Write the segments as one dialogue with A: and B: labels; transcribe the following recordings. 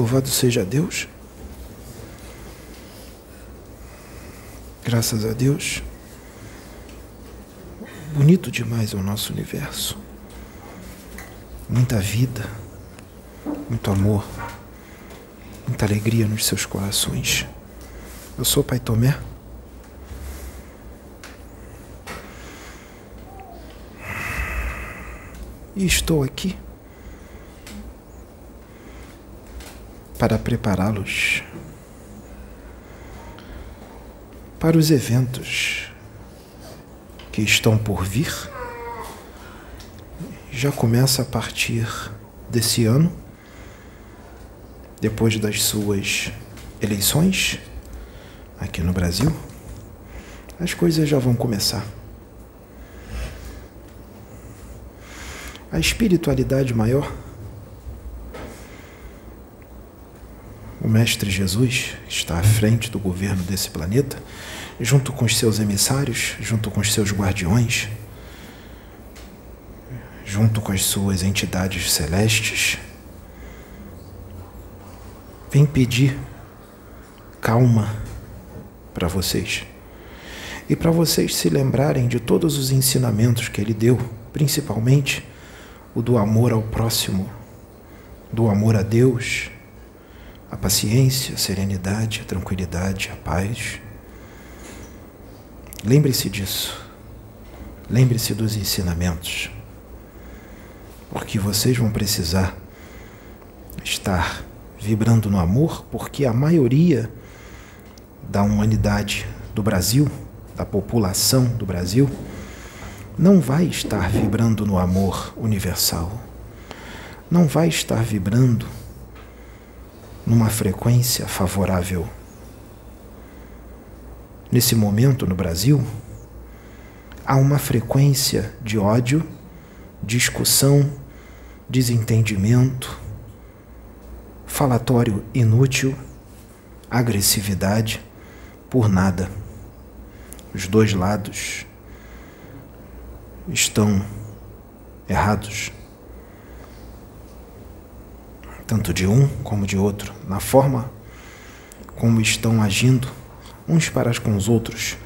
A: Louvado seja Deus. Graças a Deus. Bonito demais é o nosso universo. Muita vida, muito amor, muita alegria nos seus corações. Eu sou Pai Tomé. E estou aqui para prepará-los para os eventos que estão por vir. Já começa a partir desse ano, depois das suas eleições aqui no Brasil, as coisas já vão começar. A espiritualidade maior Mestre Jesus está à frente do governo desse planeta, junto com os seus emissários, junto com os seus guardiões, junto com as suas entidades celestes, vem pedir calma para vocês. E para vocês se lembrarem de todos os ensinamentos que ele deu, principalmente o do amor ao próximo, do amor a Deus a paciência, a serenidade, a tranquilidade, a paz. Lembre-se disso. Lembre-se dos ensinamentos. Porque vocês vão precisar estar vibrando no amor, porque a maioria da humanidade do Brasil, da população do Brasil, não vai estar vibrando no amor universal. Não vai estar vibrando numa frequência favorável. Nesse momento no Brasil, há uma frequência de ódio, discussão, desentendimento, falatório inútil, agressividade por nada. Os dois lados estão errados tanto de um como de outro, na forma como estão agindo uns para com os outros,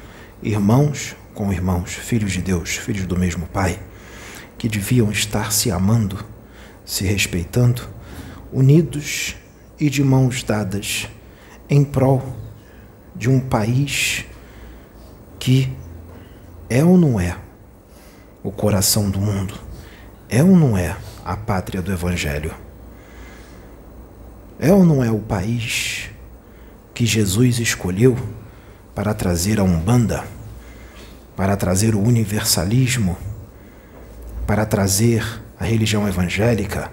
A: irmãos com irmãos, filhos de Deus, filhos do mesmo Pai, que deviam estar se amando, se respeitando, unidos e de mãos dadas em prol de um país que é ou não é o coração do mundo, é ou não é a pátria do Evangelho. É ou não é o país que Jesus escolheu para trazer a Umbanda, para trazer o universalismo, para trazer a religião evangélica,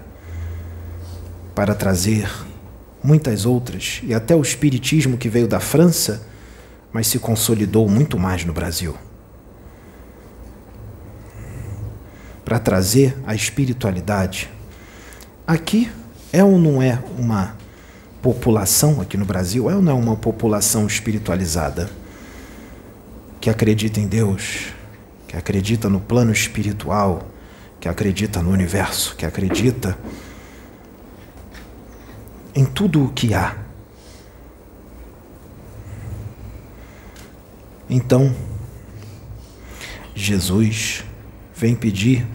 A: para trazer muitas outras, e até o espiritismo que veio da França, mas se consolidou muito mais no Brasil. Para trazer a espiritualidade. Aqui é ou não é uma população aqui no Brasil? É ou não uma população espiritualizada? Que acredita em Deus, que acredita no plano espiritual, que acredita no universo, que acredita em tudo o que há. Então, Jesus vem pedir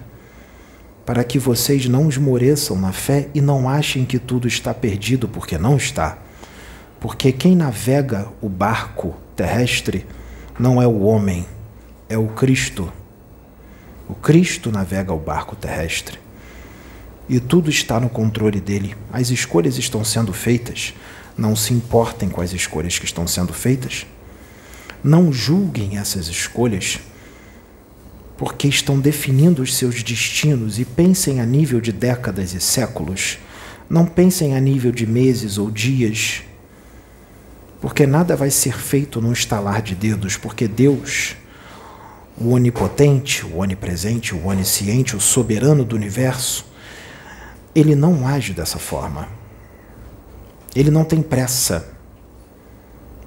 A: para que vocês não esmoreçam na fé e não achem que tudo está perdido, porque não está. Porque quem navega o barco terrestre não é o homem, é o Cristo. O Cristo navega o barco terrestre. E tudo está no controle dele. As escolhas estão sendo feitas. Não se importem com as escolhas que estão sendo feitas. Não julguem essas escolhas porque estão definindo os seus destinos e pensem a nível de décadas e séculos. Não pensem a nível de meses ou dias, porque nada vai ser feito num estalar de dedos, porque Deus, o onipotente, o onipresente, o onisciente, o soberano do universo, ele não age dessa forma. Ele não tem pressa.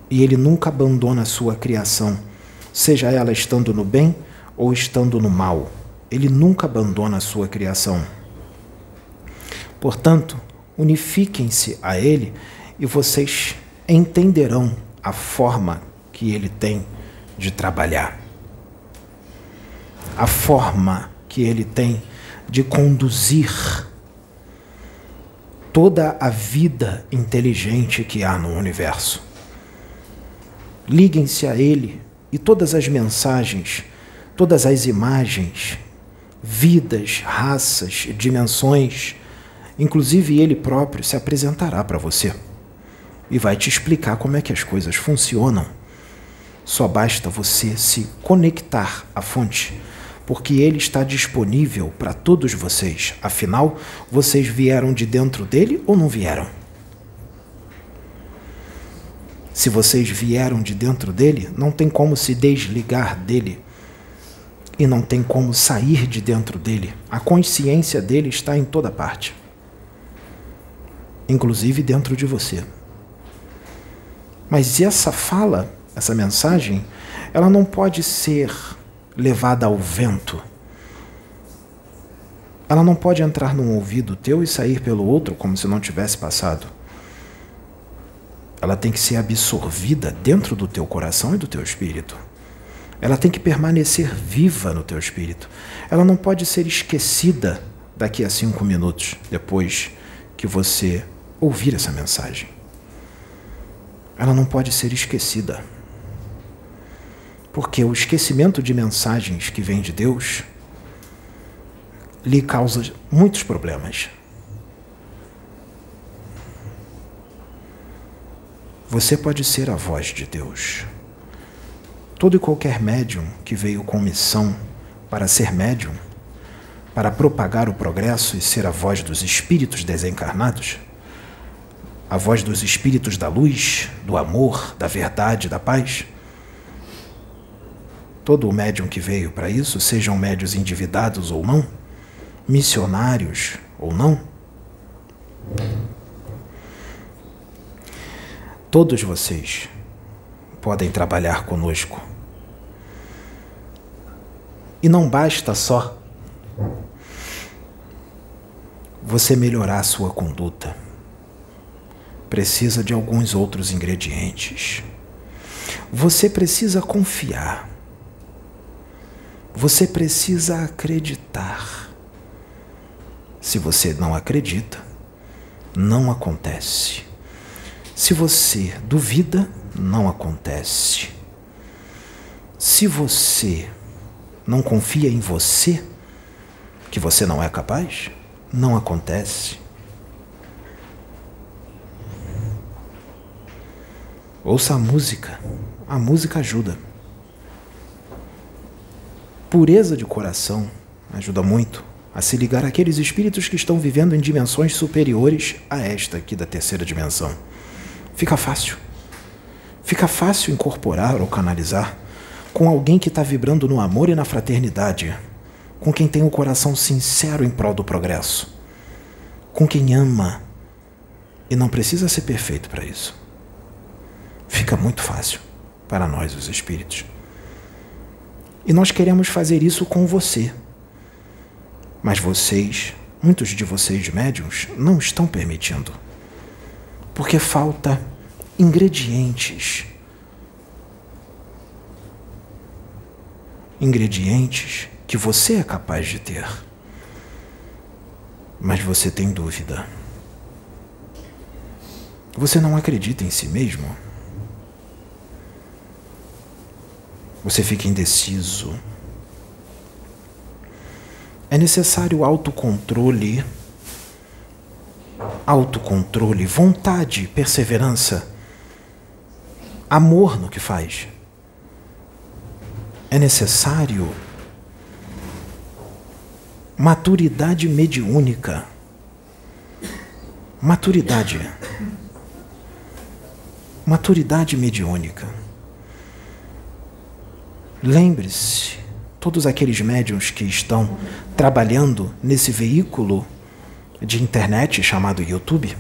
A: E ele nunca abandona a sua criação, seja ela estando no bem ou estando no mal. Ele nunca abandona a sua criação. Portanto, unifiquem-se a Ele e vocês entenderão a forma que Ele tem de trabalhar, a forma que Ele tem de conduzir toda a vida inteligente que há no universo. Liguem-se a Ele e todas as mensagens, todas as imagens, vidas, raças, dimensões, inclusive Ele próprio se apresentará para você e vai te explicar como é que as coisas funcionam. Só basta você se conectar à fonte porque ele está disponível para todos vocês. Afinal, vocês vieram de dentro dele ou não vieram? Se vocês vieram de dentro dele, não tem como se desligar dele e não tem como sair de dentro dele. A consciência dele está em toda parte, inclusive dentro de você. Mas essa fala, essa mensagem, ela não pode ser levada ao vento. Ela não pode entrar num ouvido teu e sair pelo outro como se não tivesse passado. Ela tem que ser absorvida dentro do teu coração e do teu espírito. Ela tem que permanecer viva no teu espírito. Ela não pode ser esquecida daqui a cinco minutos depois que você ouvir essa mensagem. Ela não pode ser esquecida. Porque o esquecimento de mensagens que vêm de Deus lhe causa muitos problemas. Você pode ser a voz de Deus. Todo e qualquer médium que veio com missão para ser médium, para propagar o progresso e ser a voz dos espíritos desencarnados, a voz dos espíritos da luz, do amor, da verdade, da paz, todo o médium que veio para isso, sejam médios endividados ou não, missionários ou não, todos vocês podem trabalhar conosco. E não basta só você melhorar a sua conduta. Precisa de alguns outros ingredientes. Você precisa confiar. Você precisa acreditar. Se você não acredita, não acontece. Se você duvida, não acontece. Se você não confia em você, que você não é capaz, não acontece. Ouça a música, a música ajuda. Pureza de coração ajuda muito a se ligar àqueles espíritos que estão vivendo em dimensões superiores a esta aqui da terceira dimensão. Fica fácil. Fica fácil incorporar ou canalizar com alguém que está vibrando no amor e na fraternidade, com quem tem o um coração sincero em prol do progresso, com quem ama e não precisa ser perfeito para isso. Fica muito fácil para nós, os espíritos. E nós queremos fazer isso com você. Mas vocês, muitos de vocês médiums, não estão permitindo. Porque falta ingredientes. Ingredientes que você é capaz de ter. Mas você tem dúvida. Você não acredita em si mesmo? Você fica indeciso. É necessário autocontrole, autocontrole, vontade, perseverança, amor no que faz. É necessário maturidade mediúnica. Maturidade. Maturidade mediúnica. Lembre-se, todos aqueles médiums que estão trabalhando nesse veículo de internet chamado YouTube,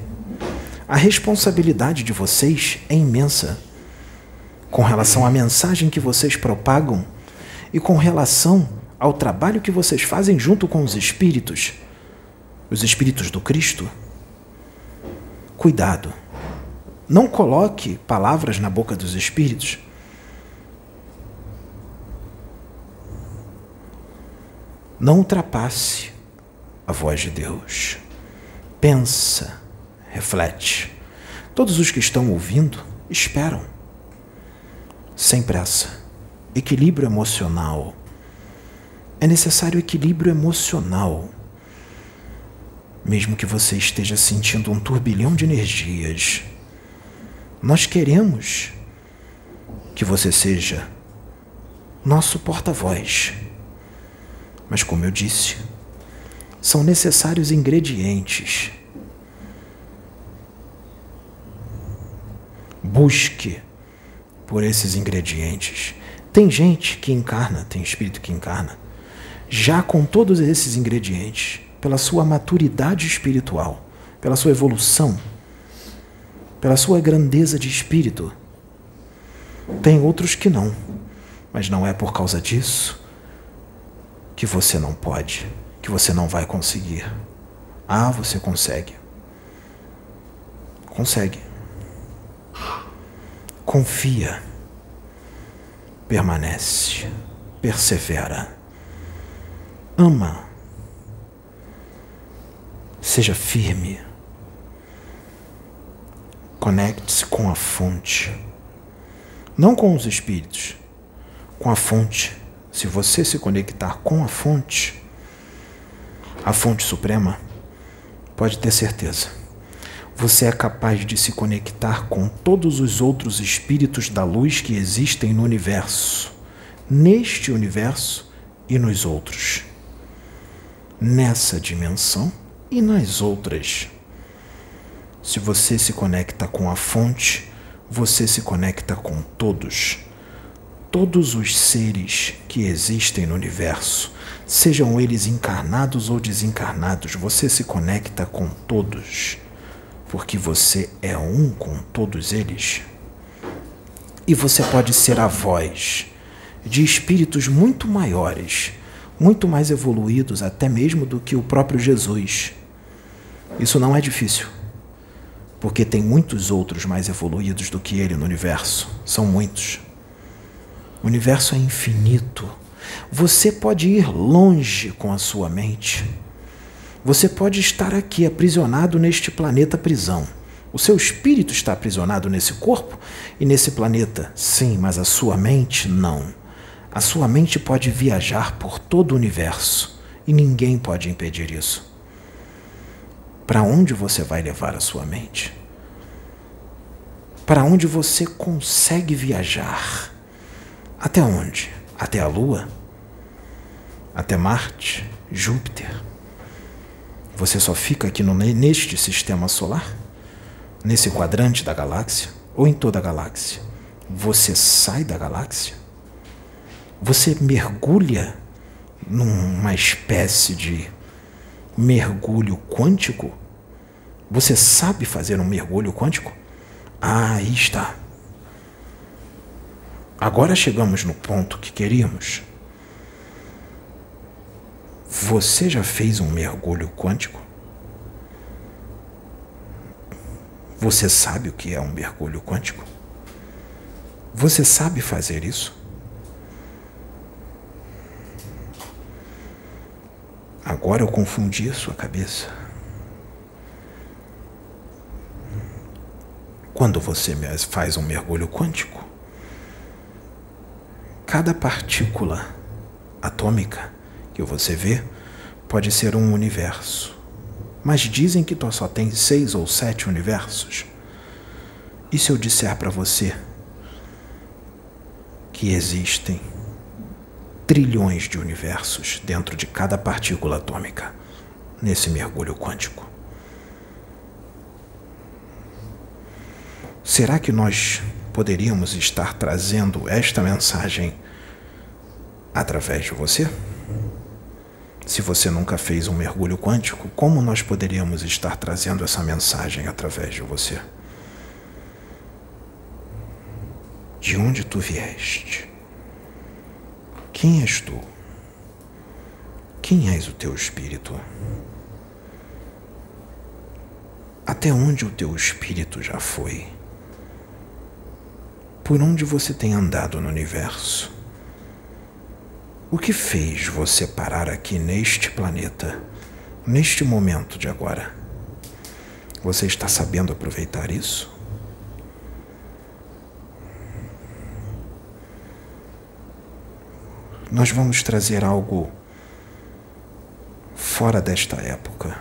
A: a responsabilidade de vocês é imensa com relação à mensagem que vocês propagam e com relação ao trabalho que vocês fazem junto com os espíritos, os espíritos do Cristo. Cuidado. Não coloque palavras na boca dos espíritos. Não ultrapasse a voz de Deus. Pensa, reflete. Todos os que estão ouvindo esperam. Sem pressa. Equilíbrio emocional. É necessário equilíbrio emocional. Mesmo que você esteja sentindo um turbilhão de energias, nós queremos que você seja nosso porta-voz. Mas, como eu disse, são necessários ingredientes. Busque por esses ingredientes. Tem gente que encarna, tem espírito que encarna, já com todos esses ingredientes, pela sua maturidade espiritual, pela sua evolução, pela sua grandeza de espírito. Tem outros que não, mas não é por causa disso que você não pode, que você não vai conseguir. Ah, você consegue. Consegue. Confia. Permanece. Persevera. Ama. Seja firme. Conecte-se com a fonte. Não com os espíritos, com a fonte. Se você se conectar com a fonte, a fonte suprema, pode ter certeza. Você é capaz de se conectar com todos os outros espíritos da luz que existem no universo, neste universo e nos outros, nessa dimensão e nas outras. Se você se conecta com a fonte, você se conecta com todos todos os seres que existem no universo, sejam eles encarnados ou desencarnados, você se conecta com todos, porque você é um com todos eles. E você pode ser a voz de espíritos muito maiores, muito mais evoluídos até mesmo do que o próprio Jesus. Isso não é difícil, porque tem muitos outros mais evoluídos do que ele no universo. São muitos. O universo é infinito. Você pode ir longe com a sua mente. Você pode estar aqui aprisionado neste planeta prisão. O seu espírito está aprisionado nesse corpo e nesse planeta, sim, mas a sua mente não. A sua mente pode viajar por todo o universo e ninguém pode impedir isso. Para onde você vai levar a sua mente? Para onde você consegue viajar? Até onde? Até a Lua? Até Marte? Júpiter? Você só fica aqui no, neste sistema solar? Nesse quadrante da galáxia? Ou em toda a galáxia? Você sai da galáxia? Você mergulha numa espécie de mergulho quântico? Você sabe fazer um mergulho quântico? Ah, aí está. Agora chegamos no ponto que queríamos. Você já fez um mergulho quântico? Você sabe o que é um mergulho quântico? Você sabe fazer isso? Agora eu confundi a sua cabeça. Quando você faz um mergulho quântico, Cada partícula atômica que você vê pode ser um universo. Mas dizem que só tem seis ou sete universos. E se eu disser para você que existem trilhões de universos dentro de cada partícula atômica nesse mergulho quântico? Será que nós poderíamos estar trazendo esta mensagem através de você? Se você nunca fez um mergulho quântico, como nós poderíamos estar trazendo essa mensagem através de você? De onde tu vieste? Quem és tu? Quem és o teu espírito? Até onde o teu espírito já foi? Por onde você tem andado no universo? O que fez você parar aqui neste planeta, neste momento de agora? Você está sabendo aproveitar isso? Nós vamos trazer algo fora desta época.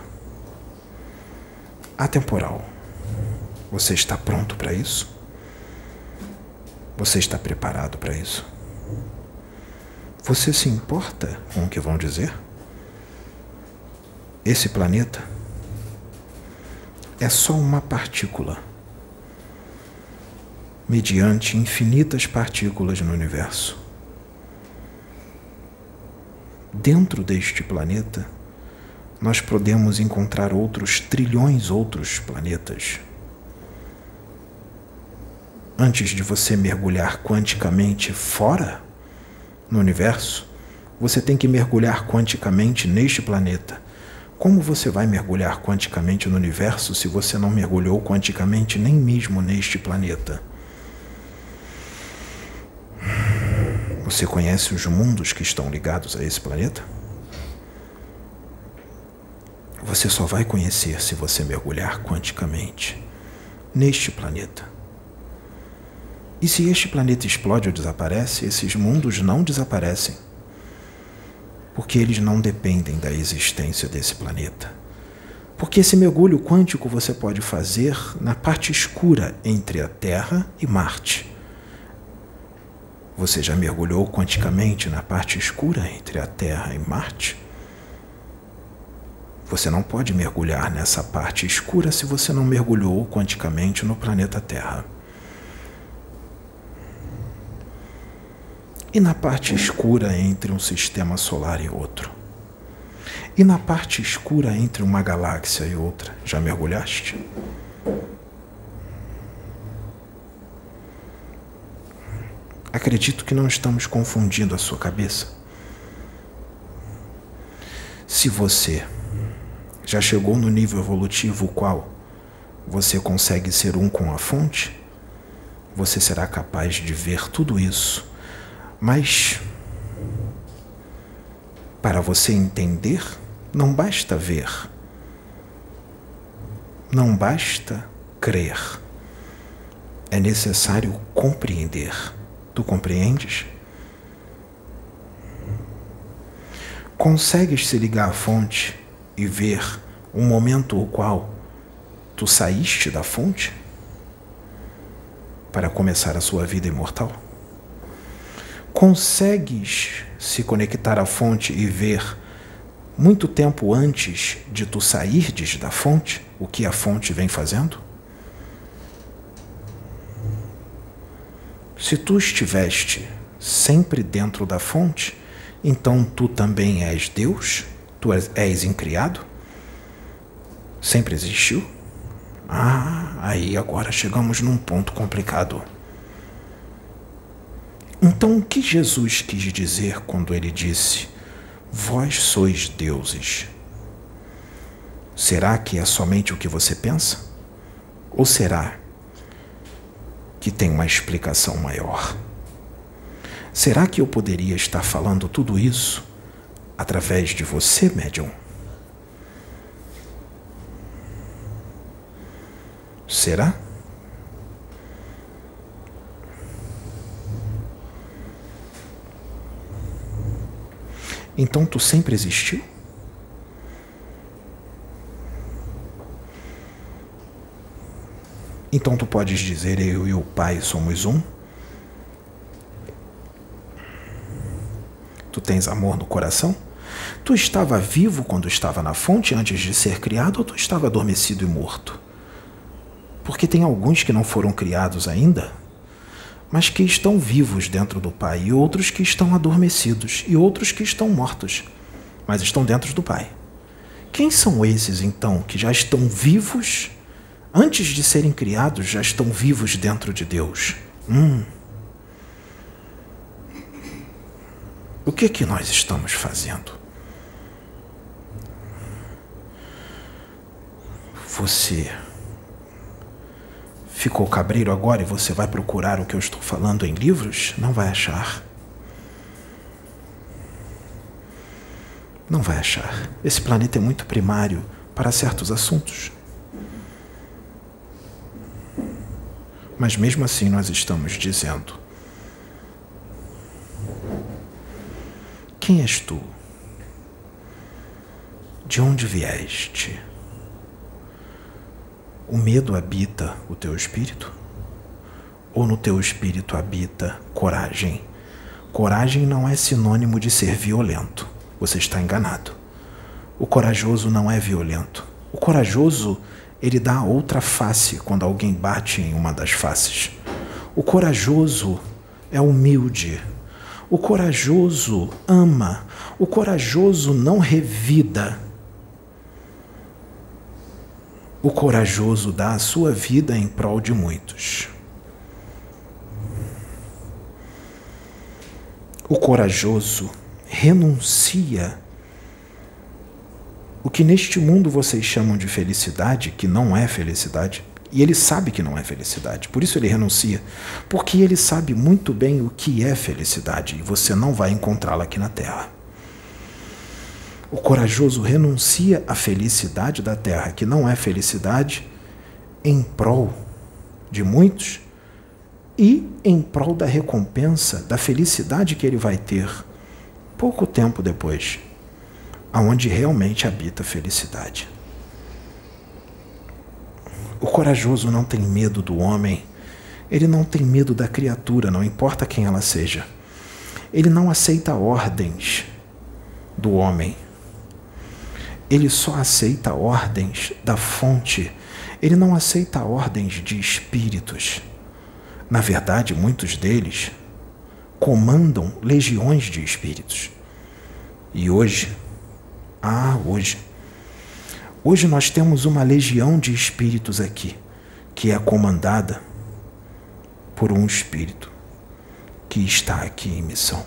A: Atemporal. Você está pronto para isso? Você está preparado para isso? Você se importa com o que vão dizer? Esse planeta é só uma partícula, mediante infinitas partículas no universo. Dentro deste planeta, nós podemos encontrar outros trilhões outros planetas. Antes de você mergulhar quanticamente fora, no universo, você tem que mergulhar quanticamente neste planeta. Como você vai mergulhar quanticamente no universo se você não mergulhou quanticamente nem mesmo neste planeta? Você conhece os mundos que estão ligados a esse planeta? Você só vai conhecer se você mergulhar quanticamente neste planeta. E se este planeta explode ou desaparece, esses mundos não desaparecem. Porque eles não dependem da existência desse planeta. Porque esse mergulho quântico você pode fazer na parte escura entre a Terra e Marte. Você já mergulhou quanticamente na parte escura entre a Terra e Marte? Você não pode mergulhar nessa parte escura se você não mergulhou quanticamente no planeta Terra. E na parte escura entre um sistema solar e outro? E na parte escura entre uma galáxia e outra? Já mergulhaste? Acredito que não estamos confundindo a sua cabeça. Se você já chegou no nível evolutivo qual você consegue ser um com a fonte, você será capaz de ver tudo isso mas para você entender, não basta ver. Não basta crer. É necessário compreender. Tu compreendes? Consegues se ligar à fonte e ver o momento o qual tu saíste da fonte para começar a sua vida imortal? Consegues se conectar à fonte e ver muito tempo antes de tu sairdes da fonte o que a fonte vem fazendo? Se tu estiveste sempre dentro da fonte, então tu também és Deus? Tu és incriado? Sempre existiu? Ah, aí agora chegamos num ponto complicado. Então, o que Jesus quis dizer quando ele disse: Vós sois deuses? Será que é somente o que você pensa? Ou será que tem uma explicação maior? Será que eu poderia estar falando tudo isso através de você, médium? Será? Então tu sempre existiu? Então tu podes dizer eu e o Pai somos um? Tu tens amor no coração? Tu estava vivo quando estava na fonte antes de ser criado ou tu estava adormecido e morto? Porque tem alguns que não foram criados ainda mas que estão vivos dentro do Pai, e outros que estão adormecidos, e outros que estão mortos, mas estão dentro do Pai. Quem são esses, então, que já estão vivos, antes de serem criados, já estão vivos dentro de Deus? Hum. O que que nós estamos fazendo? Você ficou cabreiro agora e você vai procurar o que eu estou falando em livros? Não vai achar. Não vai achar. Esse planeta é muito primário para certos assuntos. Mas mesmo assim nós estamos dizendo: Quem és tu? De onde vieste? O medo habita o teu espírito? Ou no teu espírito habita coragem? Coragem não é sinônimo de ser violento. Você está enganado. O corajoso não é violento. O corajoso, ele dá outra face quando alguém bate em uma das faces. O corajoso é humilde. O corajoso ama. O corajoso não revida. O corajoso dá a sua vida em prol de muitos. O corajoso renuncia o que neste mundo vocês chamam de felicidade, que não é felicidade, e ele sabe que não é felicidade, por isso ele renuncia, porque ele sabe muito bem o que é felicidade e você não vai encontrá-la aqui na terra. O corajoso renuncia à felicidade da terra, que não é felicidade, em prol de muitos e em prol da recompensa, da felicidade que ele vai ter pouco tempo depois, aonde realmente habita a felicidade. O corajoso não tem medo do homem, ele não tem medo da criatura, não importa quem ela seja. Ele não aceita ordens do homem. Ele só aceita ordens da fonte. Ele não aceita ordens de espíritos. Na verdade, muitos deles comandam legiões de espíritos. E hoje, ah, hoje, hoje nós temos uma legião de espíritos aqui, que é comandada por um espírito que está aqui em missão.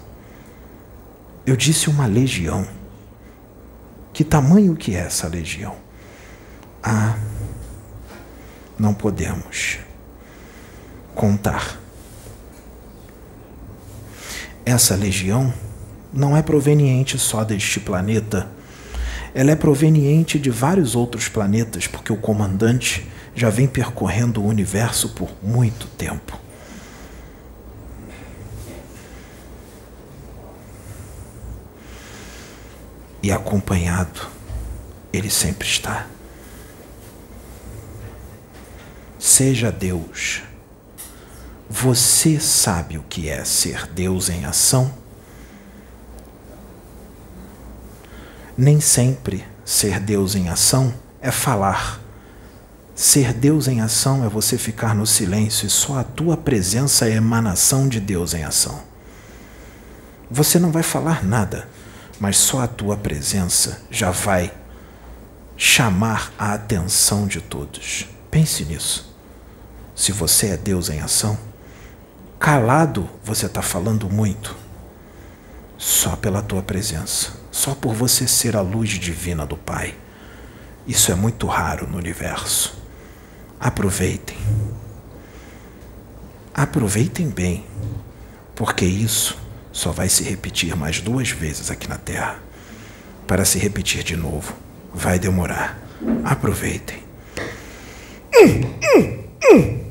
A: Eu disse uma legião. Que tamanho que é essa legião? Ah, não podemos contar essa legião não é proveniente só deste planeta. Ela é proveniente de vários outros planetas, porque o comandante já vem percorrendo o universo por muito tempo. E acompanhado, ele sempre está. Seja Deus você sabe o que é ser Deus em ação? Nem sempre ser Deus em ação é falar. Ser Deus em ação é você ficar no silêncio e só a tua presença é emanação de Deus em ação. Você não vai falar nada, mas só a tua presença já vai chamar a atenção de todos. Pense nisso. Se você é Deus em ação, Calado, você está falando muito. Só pela tua presença, só por você ser a luz divina do Pai. Isso é muito raro no universo. Aproveitem. Aproveitem bem, porque isso só vai se repetir mais duas vezes aqui na Terra. Para se repetir de novo, vai demorar. Aproveitem. Hum, hum, hum,